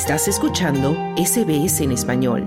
Estás escuchando SBS en español.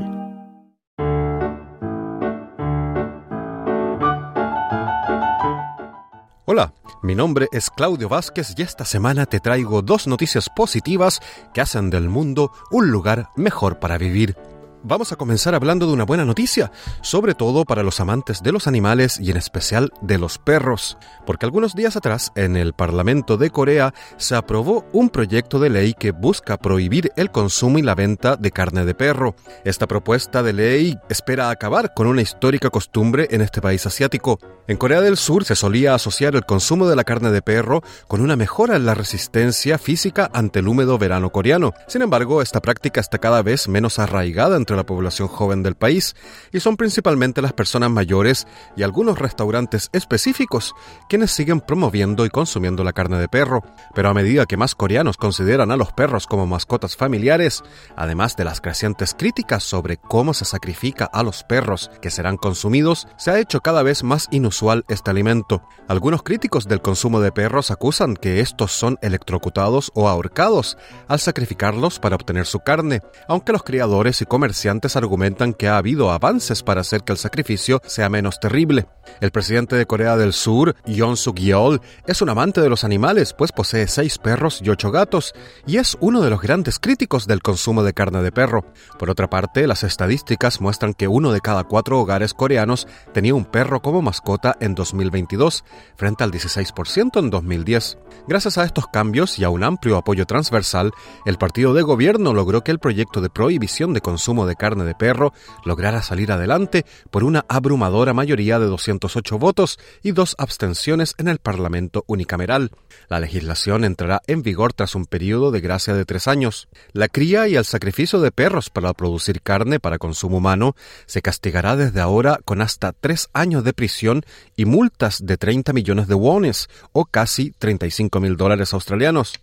Hola, mi nombre es Claudio Vázquez y esta semana te traigo dos noticias positivas que hacen del mundo un lugar mejor para vivir. Vamos a comenzar hablando de una buena noticia, sobre todo para los amantes de los animales y en especial de los perros, porque algunos días atrás en el Parlamento de Corea se aprobó un proyecto de ley que busca prohibir el consumo y la venta de carne de perro. Esta propuesta de ley espera acabar con una histórica costumbre en este país asiático. En Corea del Sur se solía asociar el consumo de la carne de perro con una mejora en la resistencia física ante el húmedo verano coreano. Sin embargo, esta práctica está cada vez menos arraigada entre la población joven del país y son principalmente las personas mayores y algunos restaurantes específicos quienes siguen promoviendo y consumiendo la carne de perro. Pero a medida que más coreanos consideran a los perros como mascotas familiares, además de las crecientes críticas sobre cómo se sacrifica a los perros que serán consumidos, se ha hecho cada vez más inusual este alimento. Algunos críticos del consumo de perros acusan que estos son electrocutados o ahorcados al sacrificarlos para obtener su carne, aunque los criadores y comerciantes argumentan que ha habido avances para hacer que el sacrificio sea menos terrible. El presidente de Corea del Sur, Yoon Suk Yeol, es un amante de los animales, pues posee seis perros y ocho gatos, y es uno de los grandes críticos del consumo de carne de perro. Por otra parte, las estadísticas muestran que uno de cada cuatro hogares coreanos tenía un perro como mascota en 2022, frente al 16% en 2010. Gracias a estos cambios y a un amplio apoyo transversal, el partido de gobierno logró que el proyecto de prohibición de consumo de carne de perro lograra salir adelante por una abrumadora mayoría de 208 votos y dos abstenciones en el Parlamento unicameral. La legislación entrará en vigor tras un periodo de gracia de tres años. La cría y el sacrificio de perros para producir carne para consumo humano se castigará desde ahora con hasta tres años de prisión y multas de 30 millones de wones o casi 35 mil dólares australianos.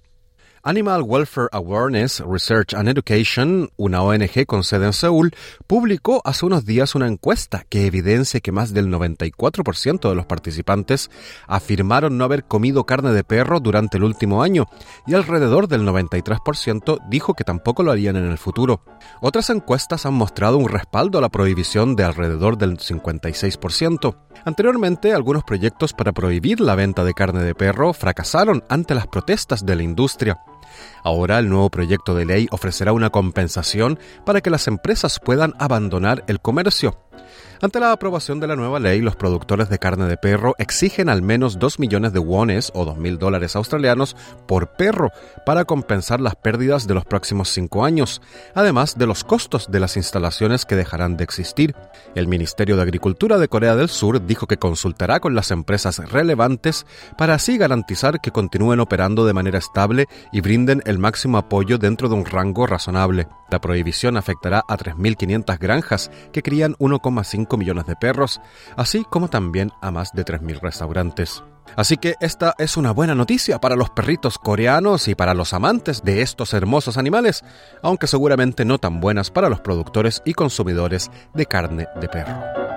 Animal Welfare Awareness, Research and Education, una ONG con sede en Seúl, publicó hace unos días una encuesta que evidencia que más del 94% de los participantes afirmaron no haber comido carne de perro durante el último año y alrededor del 93% dijo que tampoco lo harían en el futuro. Otras encuestas han mostrado un respaldo a la prohibición de alrededor del 56%. Anteriormente, algunos proyectos para prohibir la venta de carne de perro fracasaron ante las protestas de la industria. Ahora el nuevo proyecto de ley ofrecerá una compensación para que las empresas puedan abandonar el comercio. Ante la aprobación de la nueva ley, los productores de carne de perro exigen al menos 2 millones de wones o 2.000 dólares australianos por perro para compensar las pérdidas de los próximos cinco años, además de los costos de las instalaciones que dejarán de existir. El Ministerio de Agricultura de Corea del Sur dijo que consultará con las empresas relevantes para así garantizar que continúen operando de manera estable y brinden el máximo apoyo dentro de un rango razonable. La prohibición afectará a 3.500 granjas que crían 1,5 millones de perros, así como también a más de 3.000 restaurantes. Así que esta es una buena noticia para los perritos coreanos y para los amantes de estos hermosos animales, aunque seguramente no tan buenas para los productores y consumidores de carne de perro.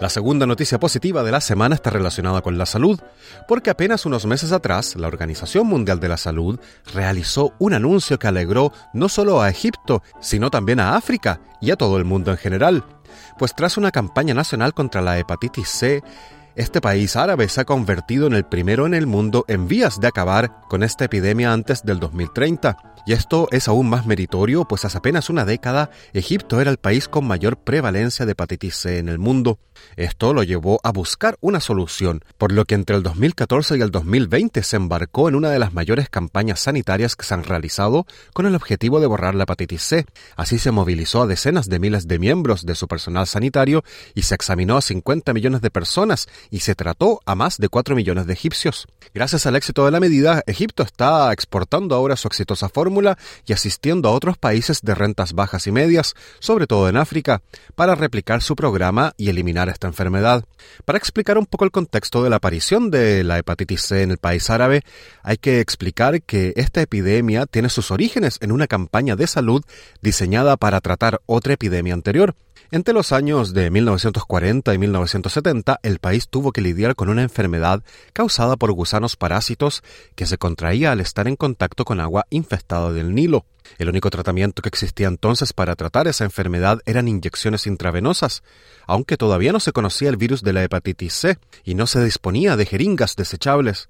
La segunda noticia positiva de la semana está relacionada con la salud, porque apenas unos meses atrás la Organización Mundial de la Salud realizó un anuncio que alegró no solo a Egipto, sino también a África y a todo el mundo en general. Pues tras una campaña nacional contra la hepatitis C, este país árabe se ha convertido en el primero en el mundo en vías de acabar con esta epidemia antes del 2030. Y esto es aún más meritorio, pues hace apenas una década Egipto era el país con mayor prevalencia de hepatitis C en el mundo. Esto lo llevó a buscar una solución, por lo que entre el 2014 y el 2020 se embarcó en una de las mayores campañas sanitarias que se han realizado con el objetivo de borrar la hepatitis C. Así se movilizó a decenas de miles de miembros de su personal sanitario y se examinó a 50 millones de personas y se trató a más de 4 millones de egipcios. Gracias al éxito de la medida, Egipto está exportando ahora su exitosa fórmula y asistiendo a otros países de rentas bajas y medias, sobre todo en África, para replicar su programa y eliminar esta enfermedad. Para explicar un poco el contexto de la aparición de la hepatitis C en el país árabe, hay que explicar que esta epidemia tiene sus orígenes en una campaña de salud diseñada para tratar otra epidemia anterior. Entre los años de 1940 y 1970, el país tuvo que lidiar con una enfermedad causada por gusanos parásitos que se contraía al estar en contacto con agua infestada del Nilo. El único tratamiento que existía entonces para tratar esa enfermedad eran inyecciones intravenosas, aunque todavía no se conocía el virus de la hepatitis C y no se disponía de jeringas desechables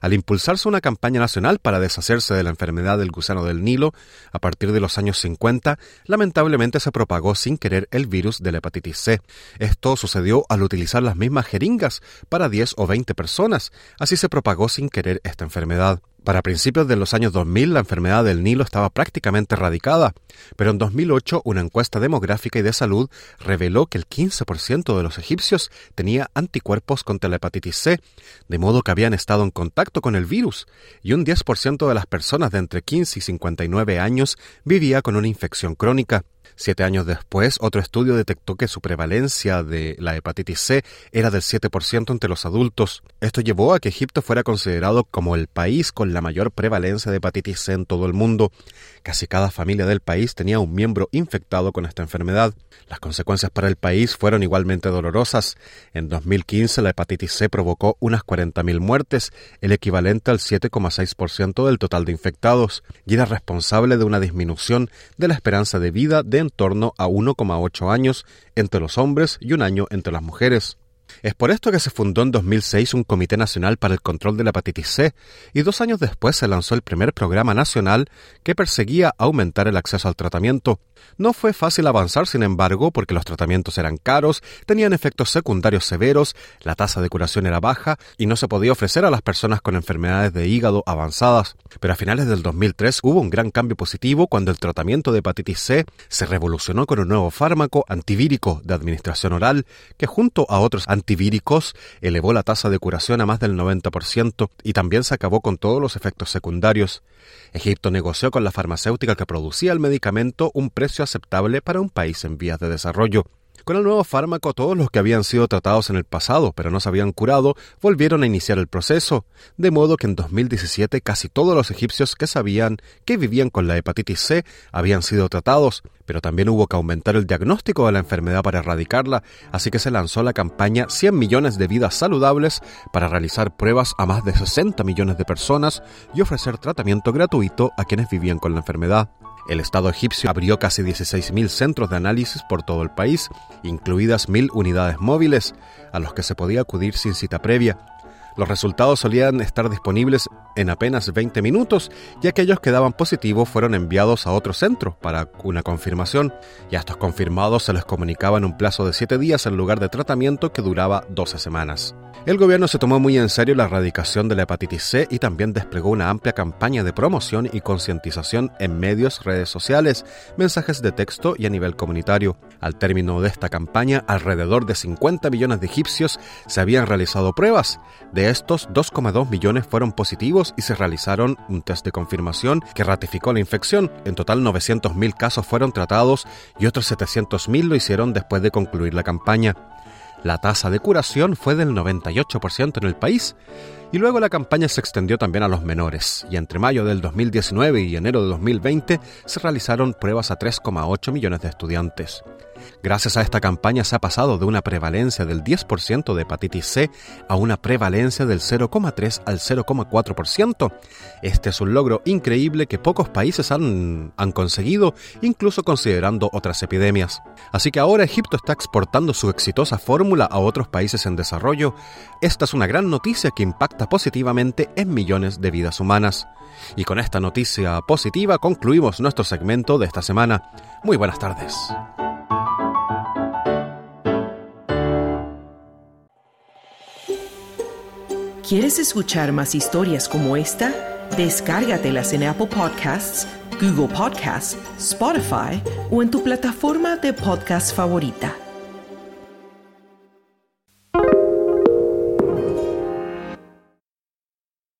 al impulsarse una campaña nacional para deshacerse de la enfermedad del gusano del Nilo, a partir de los años 50, lamentablemente se propagó sin querer el virus de la hepatitis C. Esto sucedió al utilizar las mismas jeringas para 10 o 20 personas, así se propagó sin querer esta enfermedad. Para principios de los años 2000 la enfermedad del Nilo estaba prácticamente erradicada, pero en 2008 una encuesta demográfica y de salud reveló que el 15% de los egipcios tenía anticuerpos contra la hepatitis C, de modo que habían estado en contacto con el virus, y un 10% de las personas de entre 15 y 59 años vivía con una infección crónica. Siete años después, otro estudio detectó que su prevalencia de la hepatitis C era del 7% entre los adultos. Esto llevó a que Egipto fuera considerado como el país con la mayor prevalencia de hepatitis C en todo el mundo. Casi cada familia del país tenía un miembro infectado con esta enfermedad. Las consecuencias para el país fueron igualmente dolorosas. En 2015 la hepatitis C provocó unas 40.000 muertes, el equivalente al 7,6% del total de infectados, y era responsable de una disminución de la esperanza de vida de en torno a 1,8 años entre los hombres y un año entre las mujeres. Es por esto que se fundó en 2006 un Comité Nacional para el Control de la Hepatitis C y dos años después se lanzó el primer programa nacional que perseguía aumentar el acceso al tratamiento. No fue fácil avanzar, sin embargo, porque los tratamientos eran caros, tenían efectos secundarios severos, la tasa de curación era baja y no se podía ofrecer a las personas con enfermedades de hígado avanzadas. Pero a finales del 2003 hubo un gran cambio positivo cuando el tratamiento de hepatitis C se revolucionó con un nuevo fármaco antivírico de administración oral que junto a otros antivíricos elevó la tasa de curación a más del 90% y también se acabó con todos los efectos secundarios. Egipto negoció con la farmacéutica que producía el medicamento un precio aceptable para un país en vías de desarrollo. Con el nuevo fármaco, todos los que habían sido tratados en el pasado pero no se habían curado volvieron a iniciar el proceso, de modo que en 2017 casi todos los egipcios que sabían que vivían con la hepatitis C habían sido tratados, pero también hubo que aumentar el diagnóstico de la enfermedad para erradicarla, así que se lanzó la campaña 100 millones de vidas saludables para realizar pruebas a más de 60 millones de personas y ofrecer tratamiento gratuito a quienes vivían con la enfermedad. El Estado egipcio abrió casi 16.000 centros de análisis por todo el país, incluidas 1.000 unidades móviles, a los que se podía acudir sin cita previa. Los resultados solían estar disponibles en apenas 20 minutos y aquellos que daban positivo fueron enviados a otro centro para una confirmación y a estos confirmados se les comunicaba en un plazo de 7 días en lugar de tratamiento que duraba 12 semanas. El gobierno se tomó muy en serio la erradicación de la hepatitis C y también desplegó una amplia campaña de promoción y concientización en medios, redes sociales, mensajes de texto y a nivel comunitario. Al término de esta campaña, alrededor de 50 millones de egipcios se habían realizado pruebas. De estos, 2,2 millones fueron positivos y se realizaron un test de confirmación que ratificó la infección. En total, 900.000 casos fueron tratados y otros 700.000 lo hicieron después de concluir la campaña. La tasa de curación fue del 98% en el país y luego la campaña se extendió también a los menores y entre mayo del 2019 y enero de 2020 se realizaron pruebas a 3,8 millones de estudiantes. Gracias a esta campaña se ha pasado de una prevalencia del 10% de hepatitis C a una prevalencia del 0,3 al 0,4%. Este es un logro increíble que pocos países han, han conseguido, incluso considerando otras epidemias. Así que ahora Egipto está exportando su exitosa fórmula a otros países en desarrollo. Esta es una gran noticia que positivamente en millones de vidas humanas. Y con esta noticia positiva concluimos nuestro segmento de esta semana. Muy buenas tardes. ¿Quieres escuchar más historias como esta? Descárgatelas en Apple Podcasts, Google Podcasts, Spotify o en tu plataforma de podcast favorita.